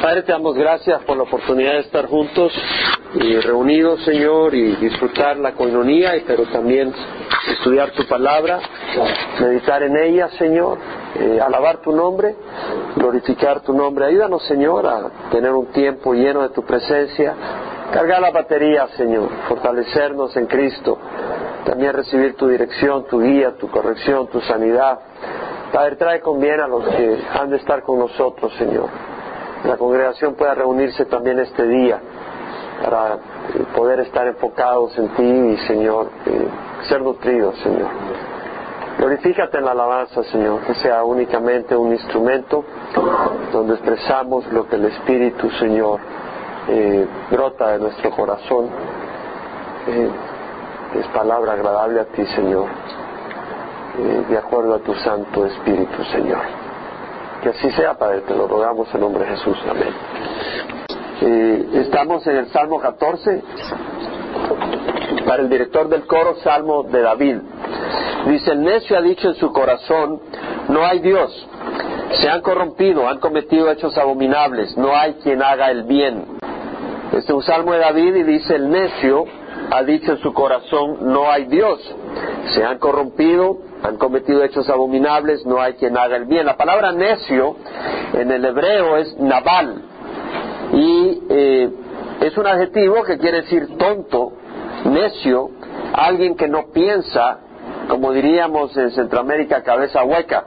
Padre, te damos gracias por la oportunidad de estar juntos y reunidos, Señor, y disfrutar la coinonía, pero también estudiar tu palabra, meditar en ella, Señor, eh, alabar tu nombre, glorificar tu nombre. Ayúdanos, Señor, a tener un tiempo lleno de tu presencia, cargar la batería, Señor, fortalecernos en Cristo, también recibir tu dirección, tu guía, tu corrección, tu sanidad. Padre, trae con bien a los que han de estar con nosotros, Señor. La congregación pueda reunirse también este día para poder estar enfocados en ti Señor, eh, ser nutridos, Señor. Glorifícate en la alabanza, Señor, que sea únicamente un instrumento donde expresamos lo que el Espíritu, Señor, eh, brota de nuestro corazón. Eh, es palabra agradable a ti, Señor, eh, de acuerdo a tu Santo Espíritu, Señor. Que así sea, Padre, te lo rogamos en nombre de Jesús. Amén. Eh, estamos en el Salmo 14, para el director del coro, Salmo de David. Dice, el necio ha dicho en su corazón, no hay Dios. Se han corrompido, han cometido hechos abominables, no hay quien haga el bien. Este es un salmo de David y dice, el necio ha dicho en su corazón, no hay Dios. Se han corrompido, han cometido hechos abominables, no hay quien haga el bien. La palabra necio en el hebreo es naval y eh, es un adjetivo que quiere decir tonto, necio, alguien que no piensa, como diríamos en Centroamérica, cabeza hueca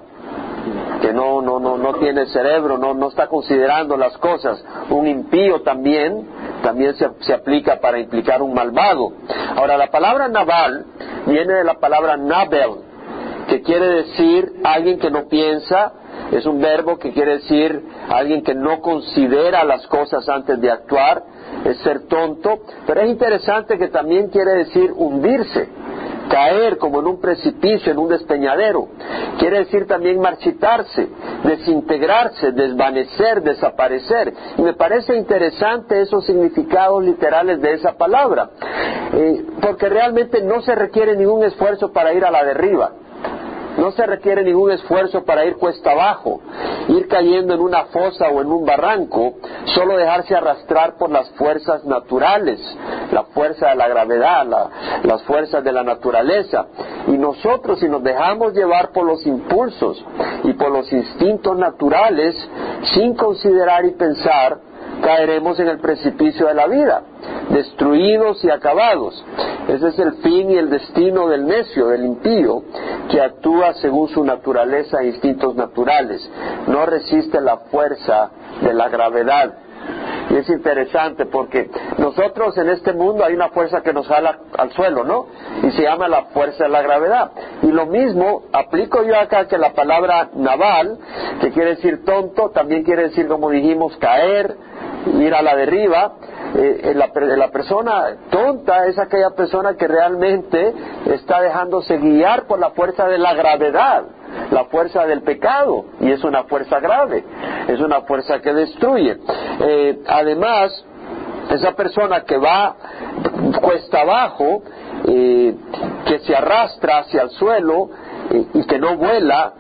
que no, no, no, no tiene cerebro, no, no está considerando las cosas. Un impío también, también se, aplica para implicar un malvado. Ahora, la palabra naval viene de la palabra nabel, que quiere decir alguien que no piensa, es un verbo que quiere decir alguien que no considera las cosas antes de actuar, es ser tonto, pero es interesante que también quiere decir hundirse caer como en un precipicio, en un despeñadero. Quiere decir también marchitarse, desintegrarse, desvanecer, desaparecer. Y me parece interesante esos significados literales de esa palabra, eh, porque realmente no se requiere ningún esfuerzo para ir a la derriba. No se requiere ningún esfuerzo para ir cuesta abajo, ir cayendo en una fosa o en un barranco, solo dejarse arrastrar por las fuerzas naturales, la fuerza de la gravedad, las fuerzas de la naturaleza. Y nosotros, si nos dejamos llevar por los impulsos y por los instintos naturales, sin considerar y pensar, caeremos en el precipicio de la vida, destruidos y acabados. Ese es el fin y el destino del necio, del impío, que actúa según su naturaleza e instintos naturales. No resiste la fuerza de la gravedad. Y es interesante porque nosotros en este mundo hay una fuerza que nos jala al suelo, ¿no? Y se llama la fuerza de la gravedad. Y lo mismo aplico yo acá que la palabra naval, que quiere decir tonto, también quiere decir, como dijimos, caer, ir a la derriba. Eh, la, la, persona tonta es aquella persona que realmente está dejándose guiar por la fuerza de la gravedad, la fuerza del pecado, y es una fuerza grave, es una fuerza que destruye. Eh, además, esa persona que va cuesta abajo, eh, que se arrastra hacia el suelo y que no vuela,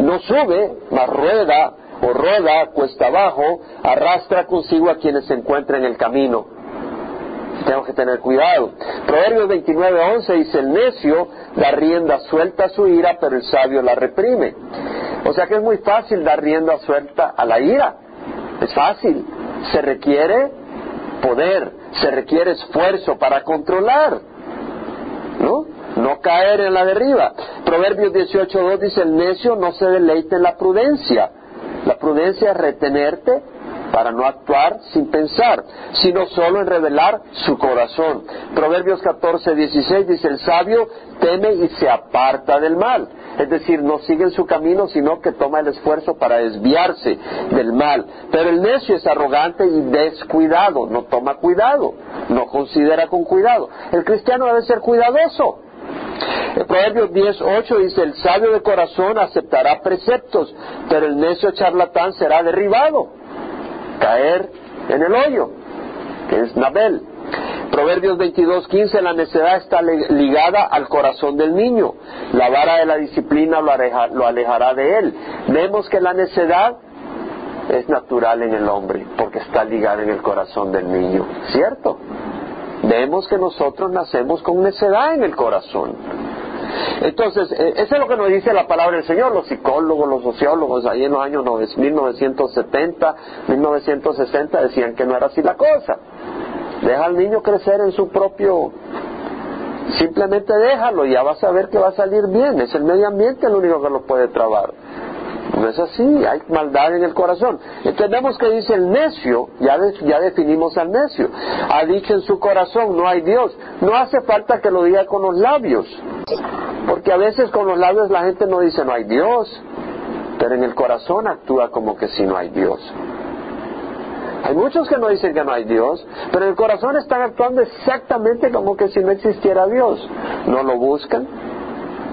no sube, más rueda, o rueda cuesta abajo, arrastra consigo a quienes se encuentran en el camino. Tenemos que tener cuidado. Proverbios 29:11 dice, el necio da rienda suelta a su ira, pero el sabio la reprime. O sea que es muy fácil dar rienda suelta a la ira. Es fácil. Se requiere poder, se requiere esfuerzo para controlar. ¿No? No caer en la derriba. Proverbios 18.2 dice, el necio no se deleite en la prudencia, la prudencia es retenerte para no actuar sin pensar, sino solo en revelar su corazón. Proverbios 14, 16 dice, el sabio teme y se aparta del mal. Es decir, no sigue en su camino, sino que toma el esfuerzo para desviarse del mal. Pero el necio es arrogante y descuidado, no toma cuidado, no considera con cuidado. El cristiano debe ser cuidadoso. El Proverbios 10.8 dice, el sabio de corazón aceptará preceptos, pero el necio charlatán será derribado, caer en el hoyo, que es Nabel. Proverbios 22.15, la necedad está ligada al corazón del niño, la vara de la disciplina lo, lo alejará de él. Vemos que la necedad es natural en el hombre, porque está ligada en el corazón del niño, ¿cierto? Vemos que nosotros nacemos con necedad en el corazón. Entonces, eh, eso es lo que nos dice la palabra del Señor, los psicólogos, los sociólogos, ahí en los años 1970, 1960 decían que no era así la cosa. Deja al niño crecer en su propio... Simplemente déjalo ya vas a ver que va a salir bien. Es el medio ambiente el único que lo puede trabar. No es así, hay maldad en el corazón. Entendemos que dice el necio, ya, ya definimos al necio. Ha dicho en su corazón, no hay Dios. No hace falta que lo diga con los labios. Porque a veces con los labios la gente no dice no hay Dios, pero en el corazón actúa como que si no hay Dios. Hay muchos que no dicen que no hay Dios, pero en el corazón están actuando exactamente como que si no existiera Dios. No lo buscan,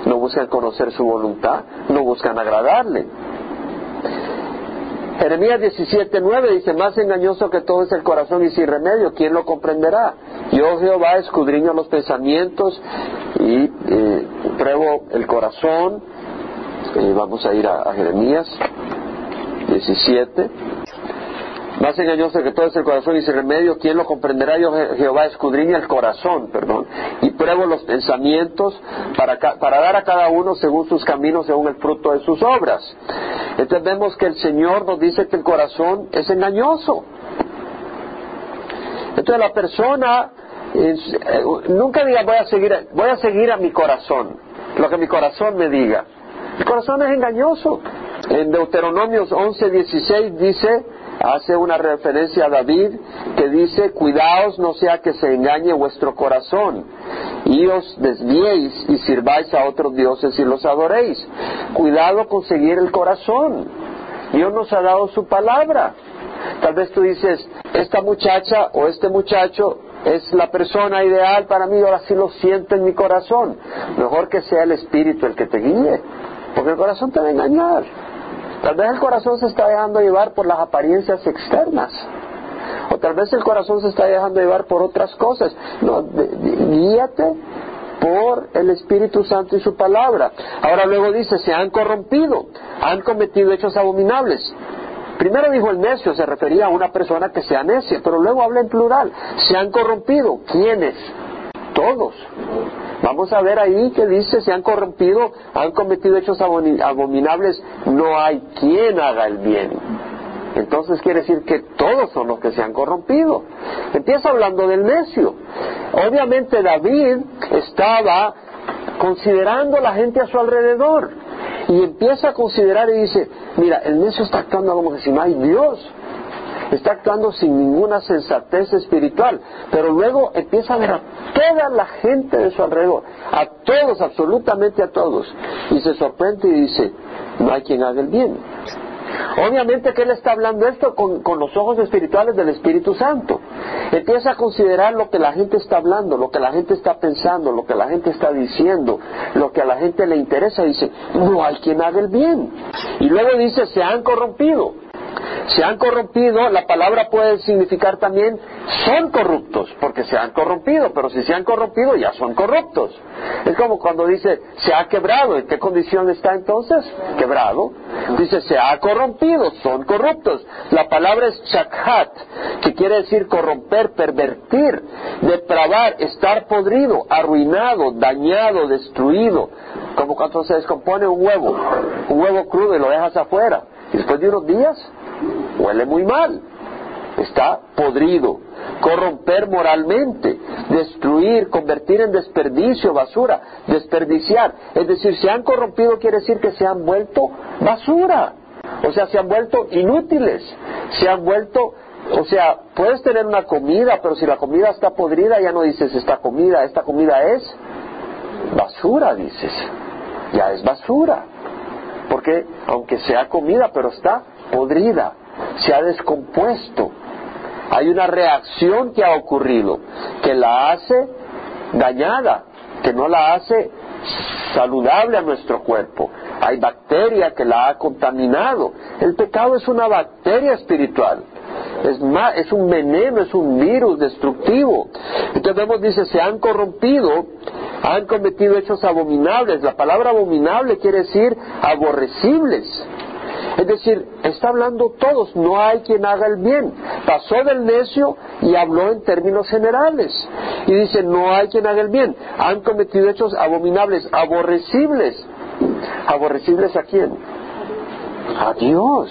no buscan conocer su voluntad, no buscan agradarle. Jeremías 17:9 dice, más engañoso que todo es el corazón y sin remedio, ¿quién lo comprenderá? Yo Jehová escudriño los pensamientos y eh, pruebo el corazón. Eh, vamos a ir a, a Jeremías 17. Más engañoso que todo es el corazón y sin remedio, ¿quién lo comprenderá? Yo Jehová escudriña el corazón, perdón, y pruebo los pensamientos para, para dar a cada uno según sus caminos, según el fruto de sus obras. Entonces vemos que el Señor nos dice que el corazón es engañoso. Entonces la persona eh, nunca diga voy a seguir voy a seguir a mi corazón, lo que mi corazón me diga. El corazón es engañoso. En Deuteronomios 11:16 dice hace una referencia a David que dice, cuidaos no sea que se engañe vuestro corazón y os desviéis y sirváis a otros dioses y los adoréis. Cuidado con seguir el corazón. Dios nos ha dado su palabra. Tal vez tú dices, esta muchacha o este muchacho es la persona ideal para mí, ahora sí lo siento en mi corazón. Mejor que sea el Espíritu el que te guíe, porque el corazón te va a engañar. Tal vez el corazón se está dejando llevar por las apariencias externas. O tal vez el corazón se está dejando llevar por otras cosas. No, guíate por el Espíritu Santo y su palabra. Ahora luego dice, se han corrompido, han cometido hechos abominables. Primero dijo el necio, se refería a una persona que sea necia, pero luego habla en plural. Se han corrompido. ¿Quiénes? Todos. Vamos a ver ahí que dice, se han corrompido, han cometido hechos abominables, no hay quien haga el bien. Entonces quiere decir que todos son los que se han corrompido. Empieza hablando del necio. Obviamente David estaba considerando a la gente a su alrededor y empieza a considerar y dice, mira, el necio está actuando como si no hay Dios está actuando sin ninguna sensatez espiritual, pero luego empieza a ver a toda la gente de su alrededor, a todos, absolutamente a todos, y se sorprende y dice, no hay quien haga el bien. Obviamente que él está hablando esto con, con, los ojos espirituales del Espíritu Santo. Empieza a considerar lo que la gente está hablando, lo que la gente está pensando, lo que la gente está diciendo, lo que a la gente le interesa. Dice, no hay quien haga el bien. Y luego dice, se han corrompido se han corrompido, la palabra puede significar también son corruptos, porque se han corrompido, pero si se han corrompido ya son corruptos. Es como cuando dice se ha quebrado, ¿en qué condición está entonces? Quebrado. Dice se ha corrompido, son corruptos. La palabra es chakhat, que quiere decir corromper, pervertir, depravar, estar podrido, arruinado, dañado, destruido. Como cuando se descompone un huevo, un huevo crudo y lo dejas afuera. Y después de unos días huele muy mal, está podrido, corromper moralmente, destruir, convertir en desperdicio, basura, desperdiciar. Es decir, se han corrompido quiere decir que se han vuelto basura, o sea, se han vuelto inútiles, se han vuelto, o sea, puedes tener una comida, pero si la comida está podrida ya no dices esta comida, esta comida es basura, dices, ya es basura. Porque aunque sea comida, pero está podrida, se ha descompuesto. Hay una reacción que ha ocurrido que la hace dañada, que no la hace saludable a nuestro cuerpo. Hay bacteria que la ha contaminado. El pecado es una bacteria espiritual. Es, es un veneno, es un virus destructivo. Entonces vemos, dice, se han corrompido, han cometido hechos abominables. La palabra abominable quiere decir aborrecibles Es decir, está hablando todos, no hay quien haga el bien. Pasó del necio y habló en términos generales. Y dice, no hay quien haga el bien. Han cometido hechos abominables, aborrecibles. ¿Aborrecibles a quién? A Dios.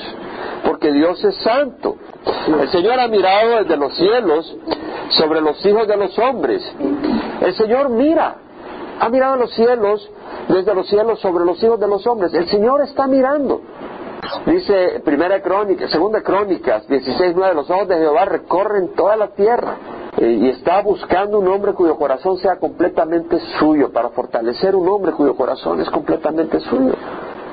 Porque Dios es santo. El Señor ha mirado desde los cielos sobre los hijos de los hombres. El Señor mira, ha mirado los cielos, desde los cielos sobre los hijos de los hombres. El Señor está mirando. Dice primera crónica, segunda crónicas 16.9, los ojos de Jehová recorren toda la tierra eh, y está buscando un hombre cuyo corazón sea completamente suyo, para fortalecer un hombre cuyo corazón es completamente suyo.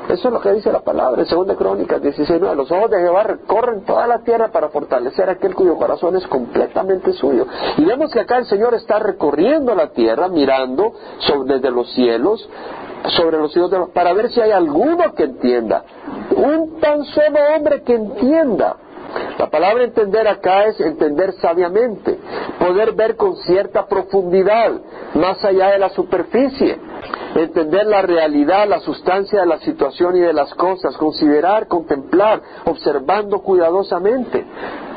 Eso es lo que dice la palabra en 2 Crónicas 16.9. Los ojos de Jehová recorren toda la tierra para fortalecer a aquel cuyo corazón es completamente suyo. Y vemos que acá el Señor está recorriendo la tierra, mirando desde los cielos, sobre los hijos de los, para ver si hay alguno que entienda. Un tan solo hombre que entienda. La palabra entender acá es entender sabiamente, poder ver con cierta profundidad, más allá de la superficie, entender la realidad, la sustancia de la situación y de las cosas, considerar, contemplar, observando cuidadosamente.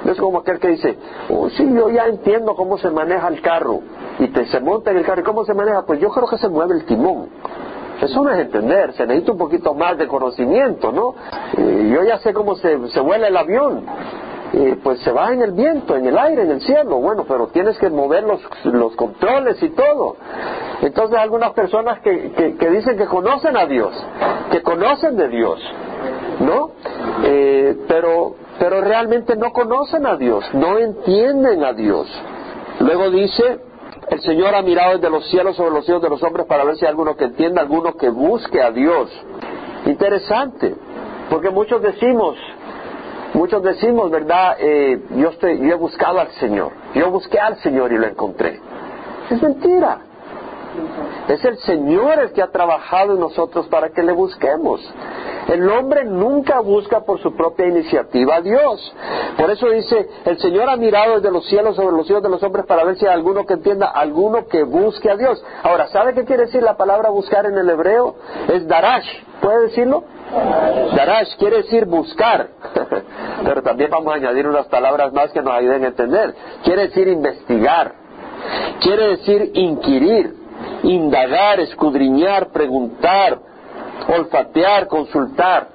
es como aquel que dice, oh, sí, yo ya entiendo cómo se maneja el carro, y te, se monta en el carro, ¿y cómo se maneja? Pues yo creo que se mueve el timón. Eso no es entender, se necesita un poquito más de conocimiento, ¿no? yo ya sé cómo se, se vuela el avión, pues se va en el viento, en el aire, en el cielo. Bueno, pero tienes que mover los, los controles y todo. Entonces algunas personas que, que, dicen que conocen a Dios, que conocen de Dios, ¿no? Eh, pero, pero realmente no conocen a Dios, no entienden a Dios. Luego dice, el Señor ha mirado desde los cielos sobre los hijos de los hombres para ver si hay alguno que entienda, alguno que busque a Dios. Interesante, porque muchos decimos, muchos decimos, ¿verdad? Eh, yo, estoy, yo he buscado al Señor, yo busqué al Señor y lo encontré. Es mentira. Es el Señor el que ha trabajado en nosotros para que le busquemos. El hombre nunca busca por su propia iniciativa a Dios. Por eso dice, el Señor ha mirado desde los cielos sobre los hijos de los hombres para ver si hay alguno que entienda, alguno que busque a Dios. Ahora, ¿sabe qué quiere decir la palabra buscar en el hebreo? Es darash. ¿Puede decirlo? Darash quiere decir buscar. Pero también vamos a añadir unas palabras más que nos ayuden a entender. Quiere decir investigar. Quiere decir inquirir, indagar, escudriñar, preguntar, olfatear, consultar.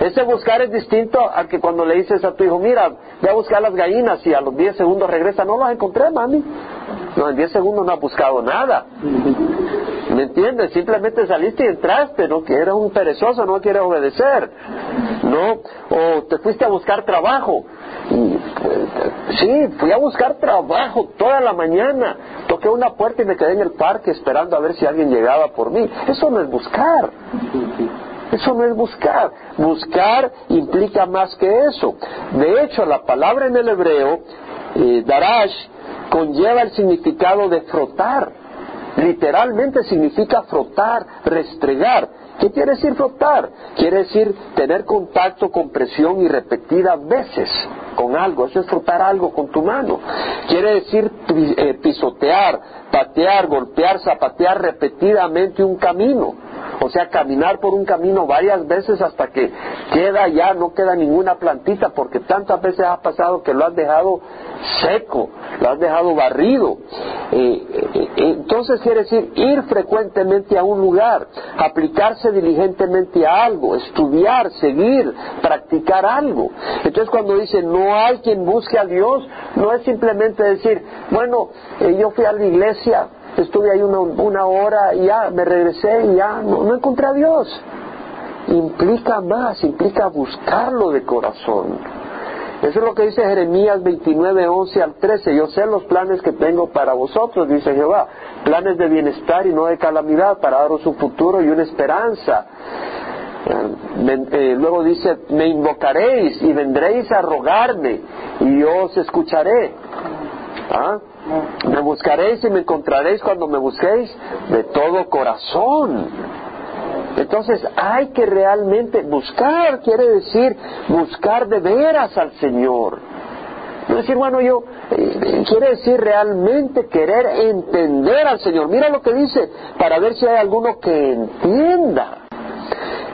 Ese buscar es distinto a que cuando le dices a tu hijo, mira, ve a buscar las gallinas y a los 10 segundos regresa, no las encontré, mami. No, en 10 segundos no ha buscado nada. ¿Me entiendes? Simplemente saliste y entraste, no que eres un perezoso, no quieres obedecer. ¿No? O te fuiste a buscar trabajo. Pues, sí, fui a buscar trabajo toda la mañana. Toqué una puerta y me quedé en el parque esperando a ver si alguien llegaba por mí. Eso no es buscar. Eso no es buscar. Buscar implica más que eso. De hecho, la palabra en el hebreo, eh, darash, conlleva el significado de frotar. Literalmente significa frotar, restregar. ¿Qué quiere decir frotar? Quiere decir tener contacto con presión y repetidas veces con algo. Eso es frotar algo con tu mano. Quiere decir eh, pisotear, patear, golpear, zapatear repetidamente un camino. O sea, caminar por un camino varias veces hasta que queda ya, no queda ninguna plantita, porque tantas veces ha pasado que lo has dejado seco, lo has dejado barrido. Eh, eh, entonces quiere decir ir frecuentemente a un lugar, aplicarse diligentemente a algo, estudiar, seguir, practicar algo. Entonces cuando dice no hay quien busque a Dios, no es simplemente decir, bueno, eh, yo fui a la iglesia, estuve ahí una, una hora y ya me regresé y ya no, encontré a Dios. Implica más, implica buscarlo de corazón. Eso es lo que dice Jeremías 29, 11 al 13. Yo sé los planes que tengo para vosotros, dice Jehová. Planes de bienestar y no de calamidad, para daros un futuro y una esperanza. Eh, eh, luego dice, me invocaréis y vendréis a rogarme y yo os escucharé. ¿Ah? Me buscaréis y me encontraréis cuando me busquéis de todo corazón. Entonces hay que realmente buscar, quiere decir buscar de veras al Señor. No decir, bueno, yo, eh, quiere decir realmente querer entender al Señor. Mira lo que dice, para ver si hay alguno que entienda.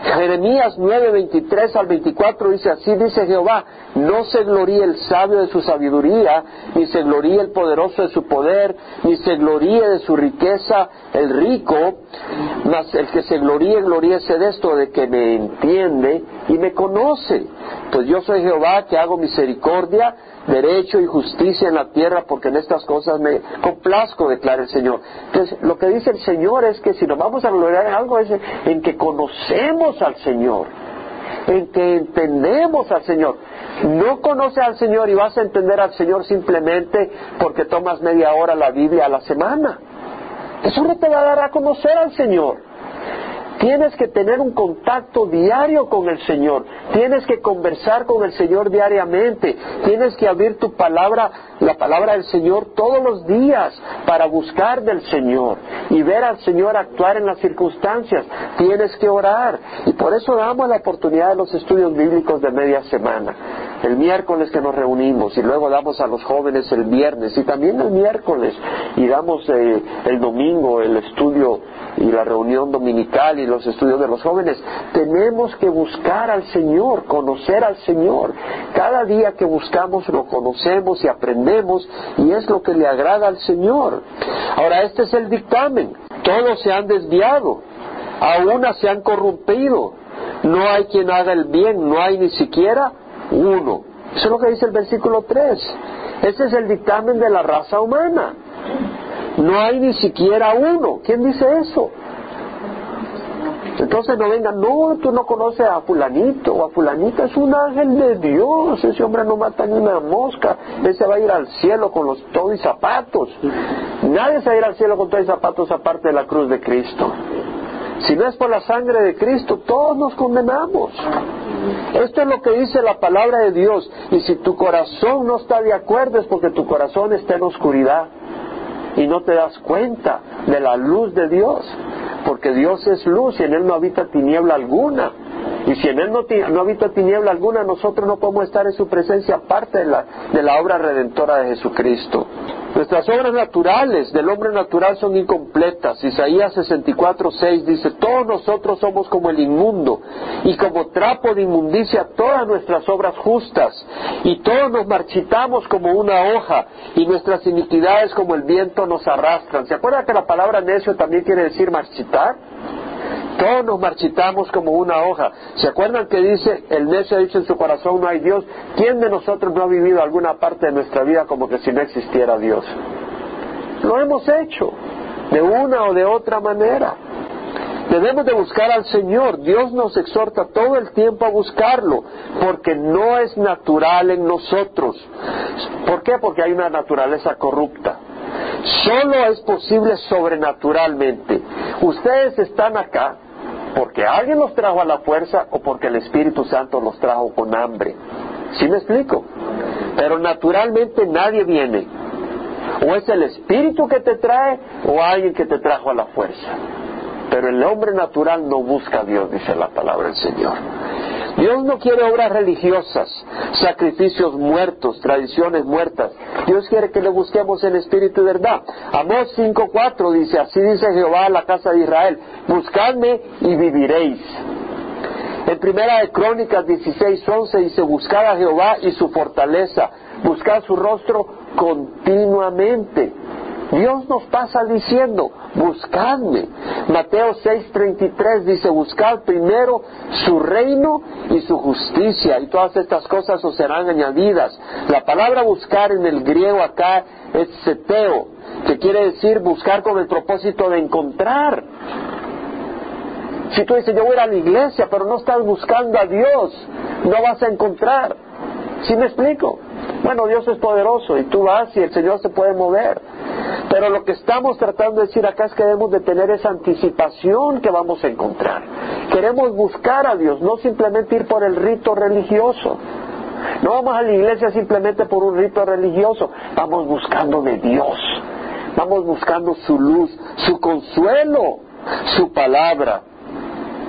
Jeremías 9, 23 al 24 dice así, dice Jehová, no se gloríe el sabio de su sabiduría, ni se gloríe el poderoso de su poder, ni se gloríe de su riqueza el rico, mas el que se gloríe, gloríese de esto, de que me entiende y me conoce. Pues yo soy Jehová que hago misericordia, derecho y justicia en la tierra, porque en estas cosas me complazco, declara el Señor. Entonces, lo que dice el Señor es que si nos vamos a en algo es en que conocemos al Señor, en que entendemos al Señor. No conoces al Señor y vas a entender al Señor simplemente porque tomas media hora la Biblia a la semana. Eso no te va a dar a conocer al Señor. Tienes que tener un contacto diario con el Señor. Tienes que conversar con el Señor diariamente. Tienes que abrir tu palabra, la palabra del Señor todos los días para buscar del Señor y ver al Señor actuar en las circunstancias. Tienes que orar. Y por eso damos la oportunidad de los estudios bíblicos de media semana. El miércoles que nos reunimos y luego damos a los jóvenes el viernes y también el miércoles y damos eh, el domingo el estudio y la reunión dominical y los estudios de los jóvenes. Tenemos que buscar al Señor, conocer al Señor. Cada día que buscamos lo conocemos y aprendemos y es lo que le agrada al Señor. Ahora, este es el dictamen. Todos se han desviado, a una se han corrompido. No hay quien haga el bien, no hay ni siquiera uno. Eso es lo que dice el versículo 3. Ese es el dictamen de la raza humana. No hay ni siquiera uno. ¿Quién dice eso? Entonces no vengan, no, tú no conoces a fulanito o a fulanita, es un ángel de Dios, ese hombre no mata ni una mosca, ese va a ir al cielo con los todo y zapatos. Nadie se va a ir al cielo con todo y zapatos aparte de la cruz de Cristo. Si no es por la sangre de Cristo, todos nos condenamos. Esto es lo que dice la palabra de Dios. Y si tu corazón no está de acuerdo es porque tu corazón está en oscuridad y no te das cuenta de la luz de Dios, porque Dios es luz y en Él no habita tiniebla alguna. Y si en Él no, no habita tiniebla alguna, nosotros no podemos estar en su presencia aparte de la, de la obra redentora de Jesucristo. Nuestras obras naturales del hombre natural son incompletas. Isaías 64, 6 dice, todos nosotros somos como el inmundo y como trapo de inmundicia todas nuestras obras justas y todos nos marchitamos como una hoja y nuestras iniquidades como el viento nos arrastran. ¿Se acuerda que la palabra necio también quiere decir marchitar? Todos nos marchitamos como una hoja. ¿Se acuerdan que dice, el necio ha dicho en su corazón, no hay Dios? ¿Quién de nosotros no ha vivido alguna parte de nuestra vida como que si no existiera Dios? Lo hemos hecho, de una o de otra manera. Debemos de buscar al Señor. Dios nos exhorta todo el tiempo a buscarlo, porque no es natural en nosotros. ¿Por qué? Porque hay una naturaleza corrupta. Solo es posible sobrenaturalmente. Ustedes están acá porque alguien los trajo a la fuerza o porque el Espíritu Santo los trajo con hambre. ¿Sí me explico? Pero naturalmente nadie viene. O es el Espíritu que te trae o alguien que te trajo a la fuerza. Pero el hombre natural no busca a Dios, dice la palabra del Señor. Dios no quiere obras religiosas, sacrificios muertos, tradiciones muertas. Dios quiere que le busquemos en espíritu y verdad. Amós 5.4 dice, así dice Jehová a la casa de Israel, buscadme y viviréis. En primera de Crónicas 16.11 dice, buscad a Jehová y su fortaleza, buscad su rostro continuamente. Dios nos pasa diciendo, buscadme. Mateo 6:33 dice, buscad primero su reino y su justicia y todas estas cosas os serán añadidas. La palabra buscar en el griego acá es seteo, que quiere decir buscar con el propósito de encontrar. Si tú dices, yo voy a la iglesia, pero no estás buscando a Dios, no vas a encontrar. ¿Sí me explico? Bueno, Dios es poderoso y tú vas y el Señor se puede mover. Pero lo que estamos tratando de decir acá es que debemos de tener esa anticipación que vamos a encontrar. Queremos buscar a Dios, no simplemente ir por el rito religioso. No vamos a la iglesia simplemente por un rito religioso, vamos buscando de Dios. Vamos buscando su luz, su consuelo, su palabra.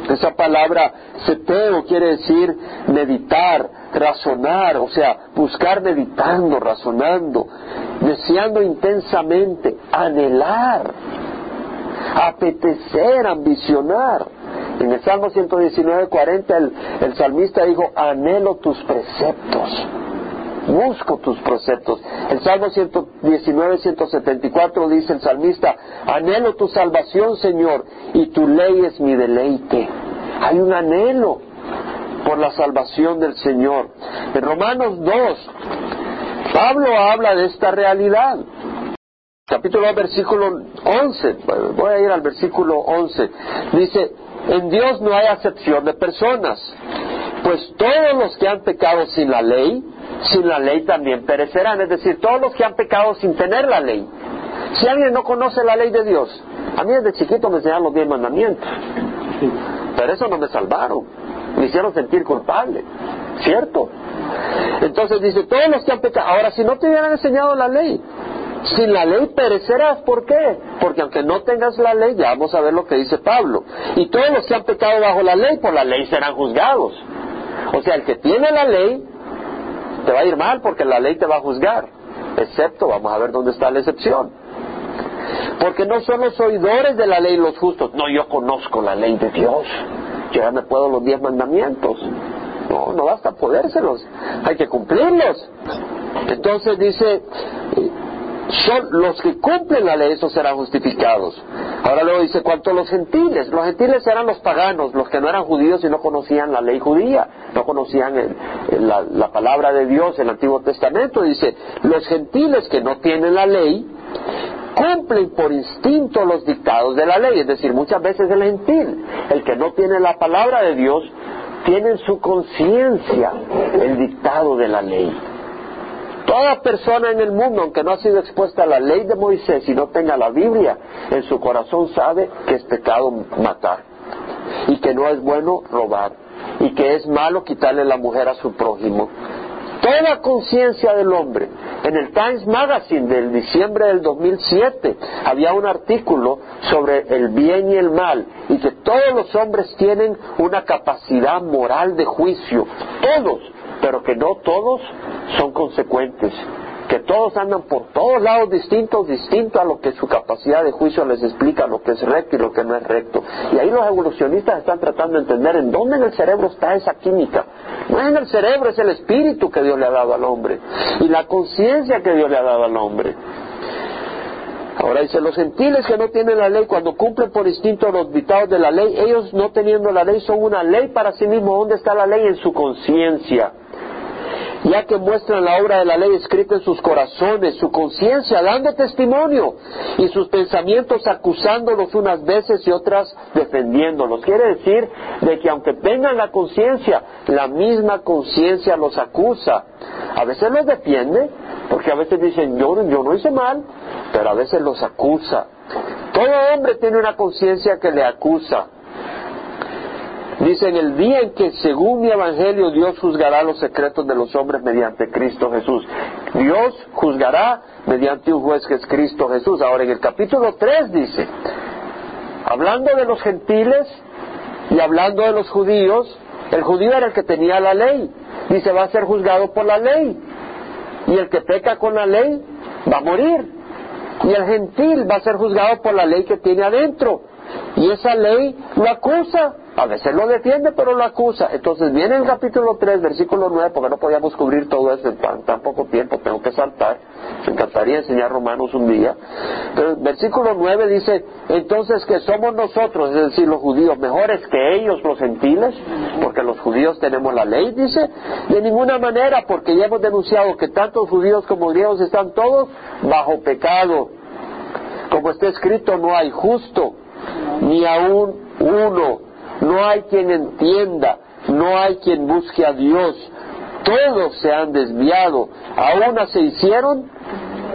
Esa palabra seteo quiere decir meditar, razonar, o sea, buscar meditando, razonando, deseando intensamente, anhelar, apetecer, ambicionar. En el Salmo 119, 40, el, el salmista dijo, anhelo tus preceptos busco tus preceptos. El Salmo 119, 174 dice el salmista, anhelo tu salvación, Señor, y tu ley es mi deleite. Hay un anhelo por la salvación del Señor. En Romanos 2, Pablo habla de esta realidad. Capítulo 2, versículo 11, voy a ir al versículo 11. Dice, en Dios no hay acepción de personas, pues todos los que han pecado sin la ley, sin la ley también perecerán. Es decir, todos los que han pecado sin tener la ley. Si alguien no conoce la ley de Dios, a mí desde chiquito me enseñaron los diez mandamientos, pero eso no me salvaron, me hicieron sentir culpable, ¿cierto? Entonces dice, todos los que han pecado, ahora si no te hubieran enseñado la ley, sin la ley perecerás, ¿por qué? Porque aunque no tengas la ley, ya vamos a ver lo que dice Pablo, y todos los que han pecado bajo la ley, por la ley serán juzgados. O sea, el que tiene la ley te va a ir mal porque la ley te va a juzgar, excepto, vamos a ver dónde está la excepción. Porque no son los oidores de la ley los justos, no, yo conozco la ley de Dios, yo ya me puedo los diez mandamientos. No, no basta podérselos, hay que cumplirlos. Entonces dice, son los que cumplen la ley, esos serán justificados. Ahora luego dice, cuanto a los gentiles, los gentiles eran los paganos, los que no eran judíos y no conocían la ley judía, no conocían la, la palabra de Dios, el Antiguo Testamento. Dice, los gentiles que no tienen la ley, cumplen por instinto los dictados de la ley, es decir, muchas veces el gentil, el que no tiene la palabra de Dios, tiene en su conciencia el dictado de la ley. Toda persona en el mundo, aunque no ha sido expuesta a la ley de Moisés y no tenga la Biblia, en su corazón sabe que es pecado matar y que no es bueno robar y que es malo quitarle la mujer a su prójimo. Toda conciencia del hombre. En el Times Magazine del diciembre del 2007 había un artículo sobre el bien y el mal y que todos los hombres tienen una capacidad moral de juicio. Todos pero que no todos son consecuentes, que todos andan por todos lados distintos, distintos a lo que su capacidad de juicio les explica, lo que es recto y lo que no es recto. Y ahí los evolucionistas están tratando de entender en dónde en el cerebro está esa química. No es en el cerebro, es el espíritu que Dios le ha dado al hombre y la conciencia que Dios le ha dado al hombre. Ahora dice, los gentiles que no tienen la ley, cuando cumplen por instinto los dictados de la ley, ellos no teniendo la ley son una ley para sí mismos. ¿Dónde está la ley? En su conciencia ya que muestran la obra de la ley escrita en sus corazones, su conciencia dando testimonio y sus pensamientos acusándolos unas veces y otras defendiéndolos. Quiere decir de que aunque tengan la conciencia, la misma conciencia los acusa. A veces los defiende, porque a veces dicen yo, yo no hice mal, pero a veces los acusa. Todo hombre tiene una conciencia que le acusa. Dice, en el día en que según mi evangelio Dios juzgará los secretos de los hombres mediante Cristo Jesús. Dios juzgará mediante un juez que es Cristo Jesús. Ahora en el capítulo 3 dice, hablando de los gentiles y hablando de los judíos, el judío era el que tenía la ley. Dice, va a ser juzgado por la ley. Y el que peca con la ley va a morir. Y el gentil va a ser juzgado por la ley que tiene adentro. Y esa ley lo acusa a veces lo defiende, pero lo acusa. Entonces viene el capítulo 3, versículo 9, porque no podíamos cubrir todo eso en tan, poco tiempo, tengo que saltar. Me encantaría enseñar Romanos un día. Pero el versículo 9 dice, entonces que somos nosotros, es decir, los judíos, mejores que ellos, los gentiles, porque los judíos tenemos la ley, dice, de ninguna manera, porque ya hemos denunciado que tanto judíos como griegos están todos bajo pecado. Como está escrito, no hay justo, ni aún uno. No hay quien entienda, no hay quien busque a Dios, todos se han desviado, aún se hicieron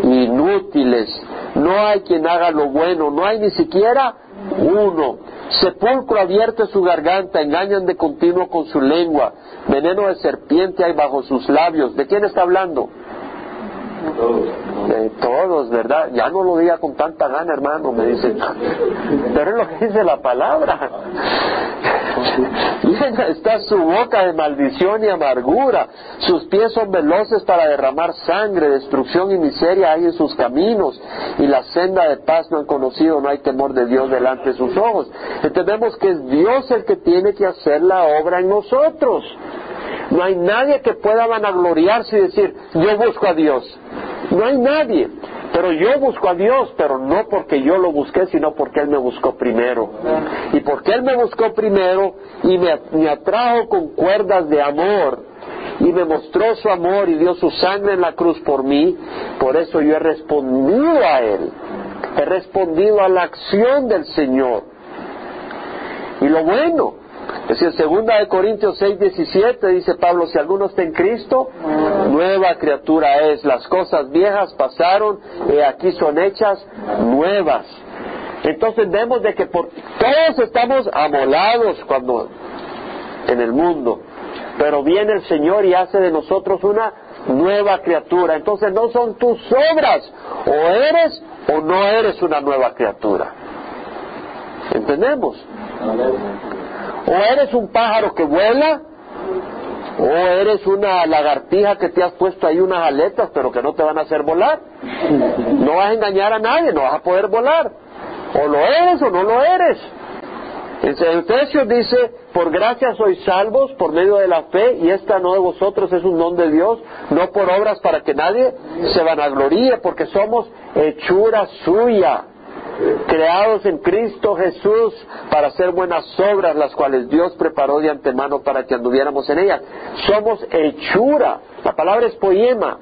inútiles, no hay quien haga lo bueno, no hay ni siquiera uno. Sepulcro abierto su garganta, engañan de continuo con su lengua, veneno de serpiente hay bajo sus labios. ¿De quién está hablando? De todos, ¿verdad? Ya no lo diga con tanta gana, hermano, me dice. Pero es lo que dice la palabra. Está su boca de maldición y amargura. Sus pies son veloces para derramar sangre, destrucción y miseria hay en sus caminos. Y la senda de paz no han conocido, no hay temor de Dios delante de sus ojos. Entendemos que es Dios el que tiene que hacer la obra en nosotros. No hay nadie que pueda vanagloriarse y decir, yo busco a Dios. No hay nadie. Pero yo busco a Dios, pero no porque yo lo busqué, sino porque Él me buscó primero. Y porque Él me buscó primero y me, me atrajo con cuerdas de amor y me mostró su amor y dio su sangre en la cruz por mí, por eso yo he respondido a Él. He respondido a la acción del Señor. Y lo bueno, es decir, segunda de Corintios 6, 17 dice Pablo, si alguno está en Cristo, nueva criatura es. Las cosas viejas pasaron y aquí son hechas nuevas. Entonces vemos de que por, todos estamos amolados cuando en el mundo, pero viene el Señor y hace de nosotros una nueva criatura. Entonces no son tus obras, o eres o no eres una nueva criatura. ¿Entendemos? O eres un pájaro que vuela, o eres una lagartija que te has puesto ahí unas aletas, pero que no te van a hacer volar. No vas a engañar a nadie, no vas a poder volar. O lo eres o no lo eres. En Efesios dice, por gracia sois salvos por medio de la fe, y esta no de vosotros es un don de Dios, no por obras para que nadie se vanagloríe, porque somos hechura suya creados en Cristo Jesús para hacer buenas obras, las cuales Dios preparó de antemano para que anduviéramos en ellas. Somos hechura. La palabra es poema,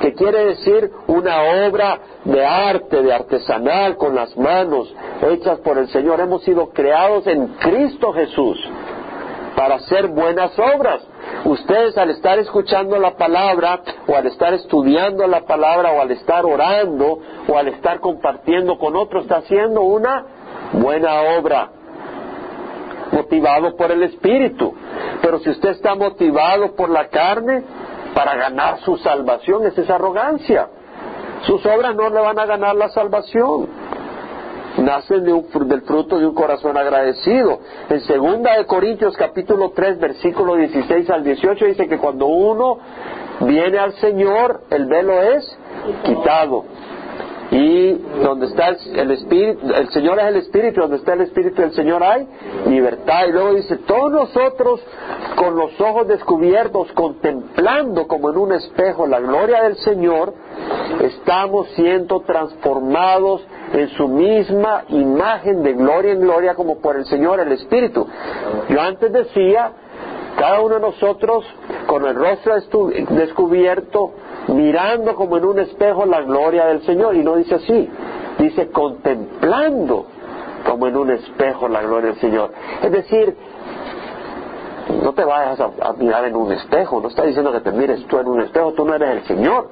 que quiere decir una obra de arte, de artesanal, con las manos, hechas por el Señor. Hemos sido creados en Cristo Jesús para hacer buenas obras. Ustedes al estar escuchando la palabra o al estar estudiando la palabra o al estar orando o al estar compartiendo con otros, está haciendo una buena obra motivado por el Espíritu. Pero si usted está motivado por la carne para ganar su salvación, esa es arrogancia. Sus obras no le van a ganar la salvación nacen del fruto de un corazón agradecido. En segunda de Corintios capítulo 3 versículo 16 al 18 dice que cuando uno viene al Señor, el velo es quitado. Y donde está el, Espíritu, el Señor es el Espíritu, donde está el Espíritu del Señor hay libertad. Y luego dice, todos nosotros con los ojos descubiertos, contemplando como en un espejo la gloria del Señor, estamos siendo transformados en su misma imagen de gloria en gloria como por el Señor el Espíritu. Yo antes decía, cada uno de nosotros con el rostro descubierto, mirando como en un espejo la gloria del Señor. Y no dice así, dice contemplando como en un espejo la gloria del Señor. Es decir, no te vayas a, mirar en un espejo, no está diciendo que te mires tú en un espejo, tú no eres el Señor.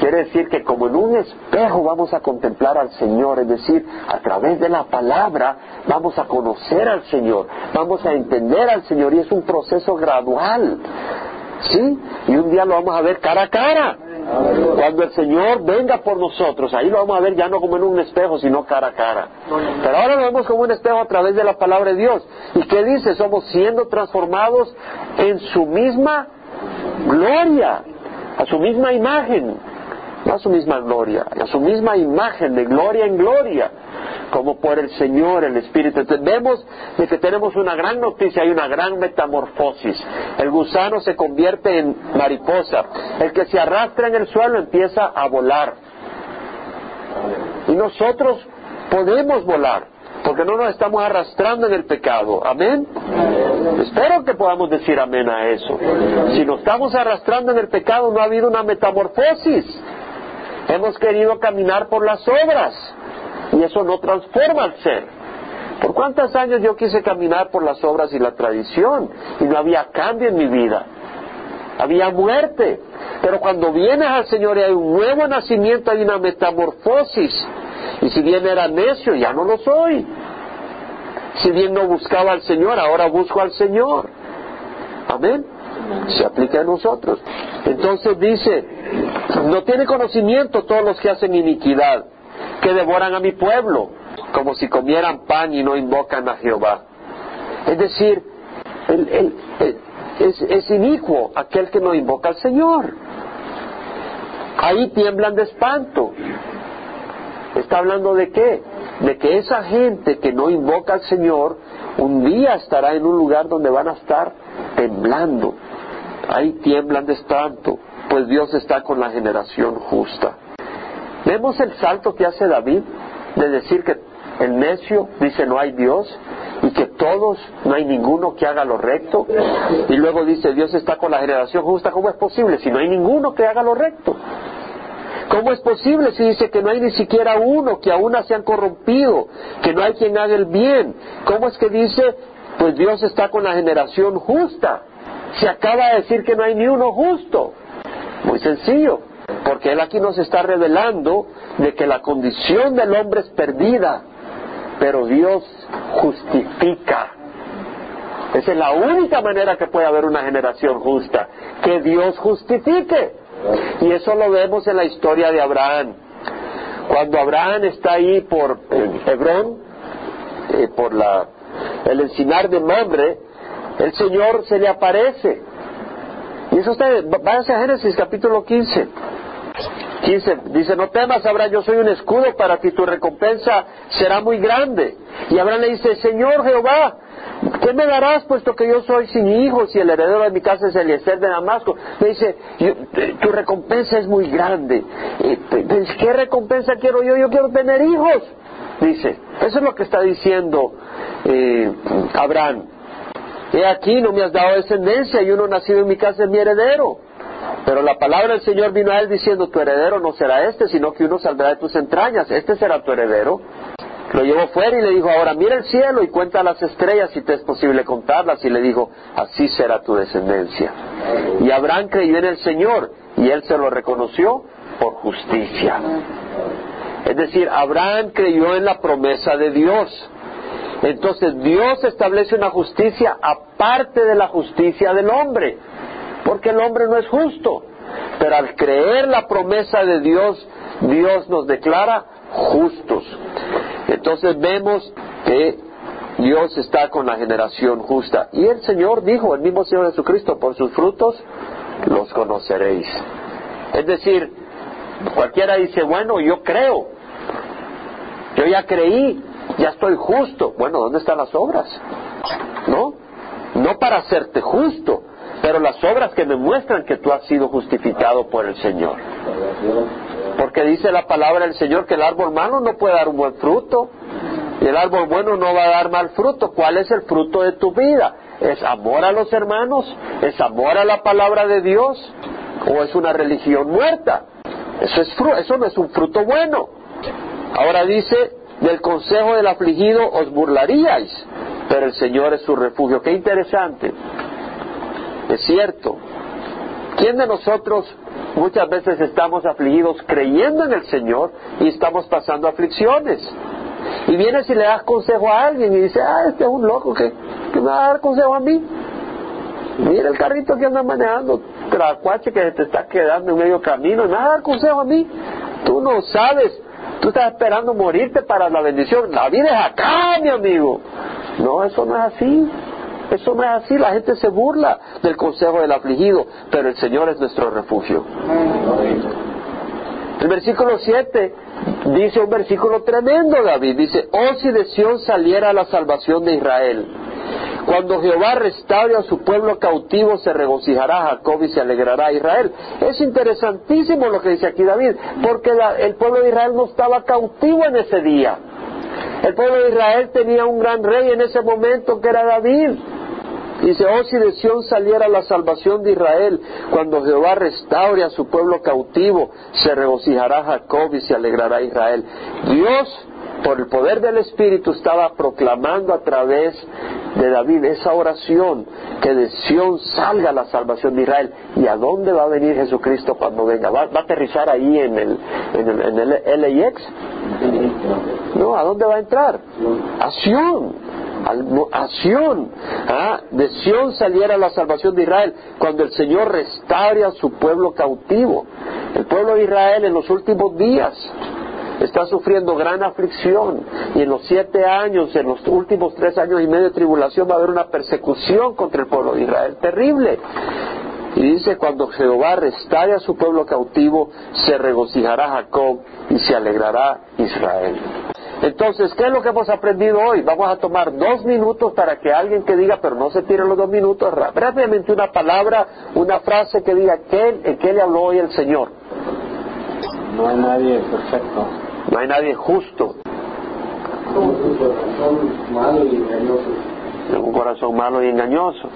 Quiere decir que como en un espejo vamos a contemplar al Señor, es decir, a través de la palabra vamos a conocer al Señor, vamos a entender al Señor y es un proceso gradual. ¿Sí? Y un día lo vamos a ver cara a cara. Cuando el Señor venga por nosotros, ahí lo vamos a ver ya no como en un espejo, sino cara a cara. Pero ahora lo vemos como un espejo a través de la palabra de Dios. ¿Y qué dice? Somos siendo transformados en su misma gloria, a su misma imagen no a su misma gloria, a su misma imagen de gloria en gloria, como por el Señor, el Espíritu. Entonces vemos de que tenemos una gran noticia, hay una gran metamorfosis. El gusano se convierte en mariposa, el que se arrastra en el suelo empieza a volar. Y nosotros podemos volar, porque no nos estamos arrastrando en el pecado. Amén. Espero que podamos decir amén a eso. Si nos estamos arrastrando en el pecado, no ha habido una metamorfosis. Hemos querido caminar por las obras y eso no transforma al ser. ¿Por cuántos años yo quise caminar por las obras y la tradición y no había cambio en mi vida? Había muerte. Pero cuando vienes al Señor y hay un nuevo nacimiento, hay una metamorfosis. Y si bien era necio, ya no lo soy. Si bien no buscaba al Señor, ahora busco al Señor. Amén se aplica a nosotros. Entonces dice, no tiene conocimiento todos los que hacen iniquidad, que devoran a mi pueblo, como si comieran pan y no invocan a Jehová. Es decir, es, es inicuo aquel que no invoca al Señor. Ahí tiemblan de espanto. ¿Está hablando de qué? De que esa gente que no invoca al Señor un día estará en un lugar donde van a estar temblando. Ahí tiemblan de espanto, pues Dios está con la generación justa. Vemos el salto que hace David de decir que el necio dice no hay Dios y que todos, no hay ninguno que haga lo recto. Y luego dice Dios está con la generación justa. ¿Cómo es posible si no hay ninguno que haga lo recto? ¿Cómo es posible si dice que no hay ni siquiera uno, que aún se han corrompido, que no hay quien haga el bien? ¿Cómo es que dice, pues Dios está con la generación justa? Se acaba de decir que no hay ni uno justo. Muy sencillo, porque Él aquí nos está revelando de que la condición del hombre es perdida, pero Dios justifica. Esa es la única manera que puede haber una generación justa, que Dios justifique. Y eso lo vemos en la historia de Abraham. Cuando Abraham está ahí por Hebrón, eh, por la, el encinar de Mamre, el Señor se le aparece. Y eso está, váyanse a Génesis capítulo 15. 15, dice, no temas, Abraham, yo soy un escudo para ti, tu recompensa será muy grande. Y Abraham le dice, Señor Jehová, ¿qué me darás puesto que yo soy sin hijos y el heredero de mi casa es Eliezer de Damasco? Le dice, eh, tu recompensa es muy grande. ¿Qué recompensa quiero yo? Yo quiero tener hijos. Dice, eso es lo que está diciendo eh, Abraham. He aquí, no me has dado descendencia y uno nacido en mi casa es mi heredero. Pero la palabra del Señor vino a él diciendo, tu heredero no será este, sino que uno saldrá de tus entrañas, este será tu heredero. Lo llevó fuera y le dijo, ahora mira el cielo y cuenta las estrellas si te es posible contarlas. Y le dijo, así será tu descendencia. Y Abraham creyó en el Señor y él se lo reconoció por justicia. Es decir, Abraham creyó en la promesa de Dios. Entonces Dios establece una justicia aparte de la justicia del hombre porque el hombre no es justo. Pero al creer la promesa de Dios, Dios nos declara justos. Entonces vemos que Dios está con la generación justa. Y el Señor dijo, el mismo Señor Jesucristo, por sus frutos los conoceréis. Es decir, cualquiera dice, bueno, yo creo, yo ya creí, ya estoy justo. Bueno, ¿dónde están las obras? ¿No? No para hacerte justo, pero las obras que me muestran que tú has sido justificado por el Señor. Porque dice la palabra del Señor que el árbol malo no puede dar un buen fruto y el árbol bueno no va a dar mal fruto. ¿Cuál es el fruto de tu vida? ¿Es amor a los hermanos? ¿Es amor a la palabra de Dios? ¿O es una religión muerta? Eso, es, eso no es un fruto bueno. Ahora dice, del consejo del afligido os burlaríais, pero el Señor es su refugio. Qué interesante. Es cierto. ¿Quién de nosotros muchas veces estamos afligidos creyendo en el Señor y estamos pasando aflicciones? Y vienes y le das consejo a alguien y dice, ah, este es un loco que, me va a dar consejo a mí. Mira el carrito que anda manejando, tracuache que te está quedando en medio camino, me va a dar consejo a mí. Tú no sabes, tú estás esperando morirte para la bendición. La vida es acá, mi amigo. No, eso no es así. Eso no es así, la gente se burla del consejo del afligido, pero el Señor es nuestro refugio. El versículo 7 dice un versículo tremendo, David. Dice, oh si de Sión saliera la salvación de Israel. Cuando Jehová restaure a su pueblo cautivo, se regocijará Jacob y se alegrará Israel. Es interesantísimo lo que dice aquí David, porque el pueblo de Israel no estaba cautivo en ese día. El pueblo de Israel tenía un gran rey en ese momento que era David. Dice, oh si de Sión saliera la salvación de Israel, cuando Jehová restaure a su pueblo cautivo, se regocijará Jacob y se alegrará Israel. Dios, por el poder del Espíritu, estaba proclamando a través de David esa oración, que de Sión salga la salvación de Israel. ¿Y a dónde va a venir Jesucristo cuando venga? ¿Va, a aterrizar ahí en el, en el, LAX? No, ¿a dónde va a entrar? A Sión a Sion, ¿ah? de Sion saliera la salvación de Israel, cuando el Señor restaure a su pueblo cautivo. El pueblo de Israel en los últimos días está sufriendo gran aflicción y en los siete años, en los últimos tres años y medio de tribulación va a haber una persecución contra el pueblo de Israel terrible. Y dice, cuando Jehová restaure a su pueblo cautivo, se regocijará Jacob y se alegrará Israel. Entonces, ¿qué es lo que hemos aprendido hoy? Vamos a tomar dos minutos para que alguien que diga, pero no se tire los dos minutos, rápidamente una palabra, una frase que diga, ¿qué, ¿en qué le habló hoy el Señor? No hay nadie perfecto. No hay nadie justo. engañoso. un corazón malo y engañoso.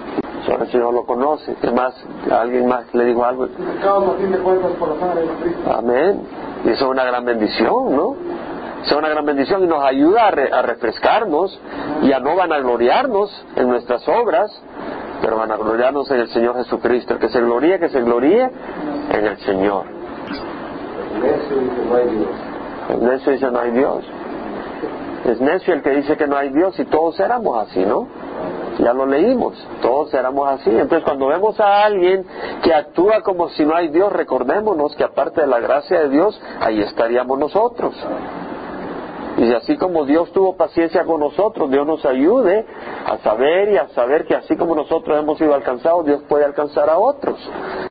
Solo el Señor lo conoce. Además, alguien más le dijo algo. Amén. Y eso es una gran bendición, ¿no? Eso es una gran bendición y nos ayuda a, refrescarnos y a no vanagloriarnos en nuestras obras, pero vanagloriarnos en el Señor Jesucristo. El que se gloríe, que se gloríe en el Señor. Necio dice no hay Dios. Es necio el que dice que no hay Dios y todos éramos así, ¿no? Ya lo leímos, todos éramos así. Entonces cuando vemos a alguien que actúa como si no hay Dios, recordémonos que aparte de la gracia de Dios, ahí estaríamos nosotros. Y así como Dios tuvo paciencia con nosotros, Dios nos ayude a saber y a saber que así como nosotros hemos sido alcanzados, Dios puede alcanzar a otros.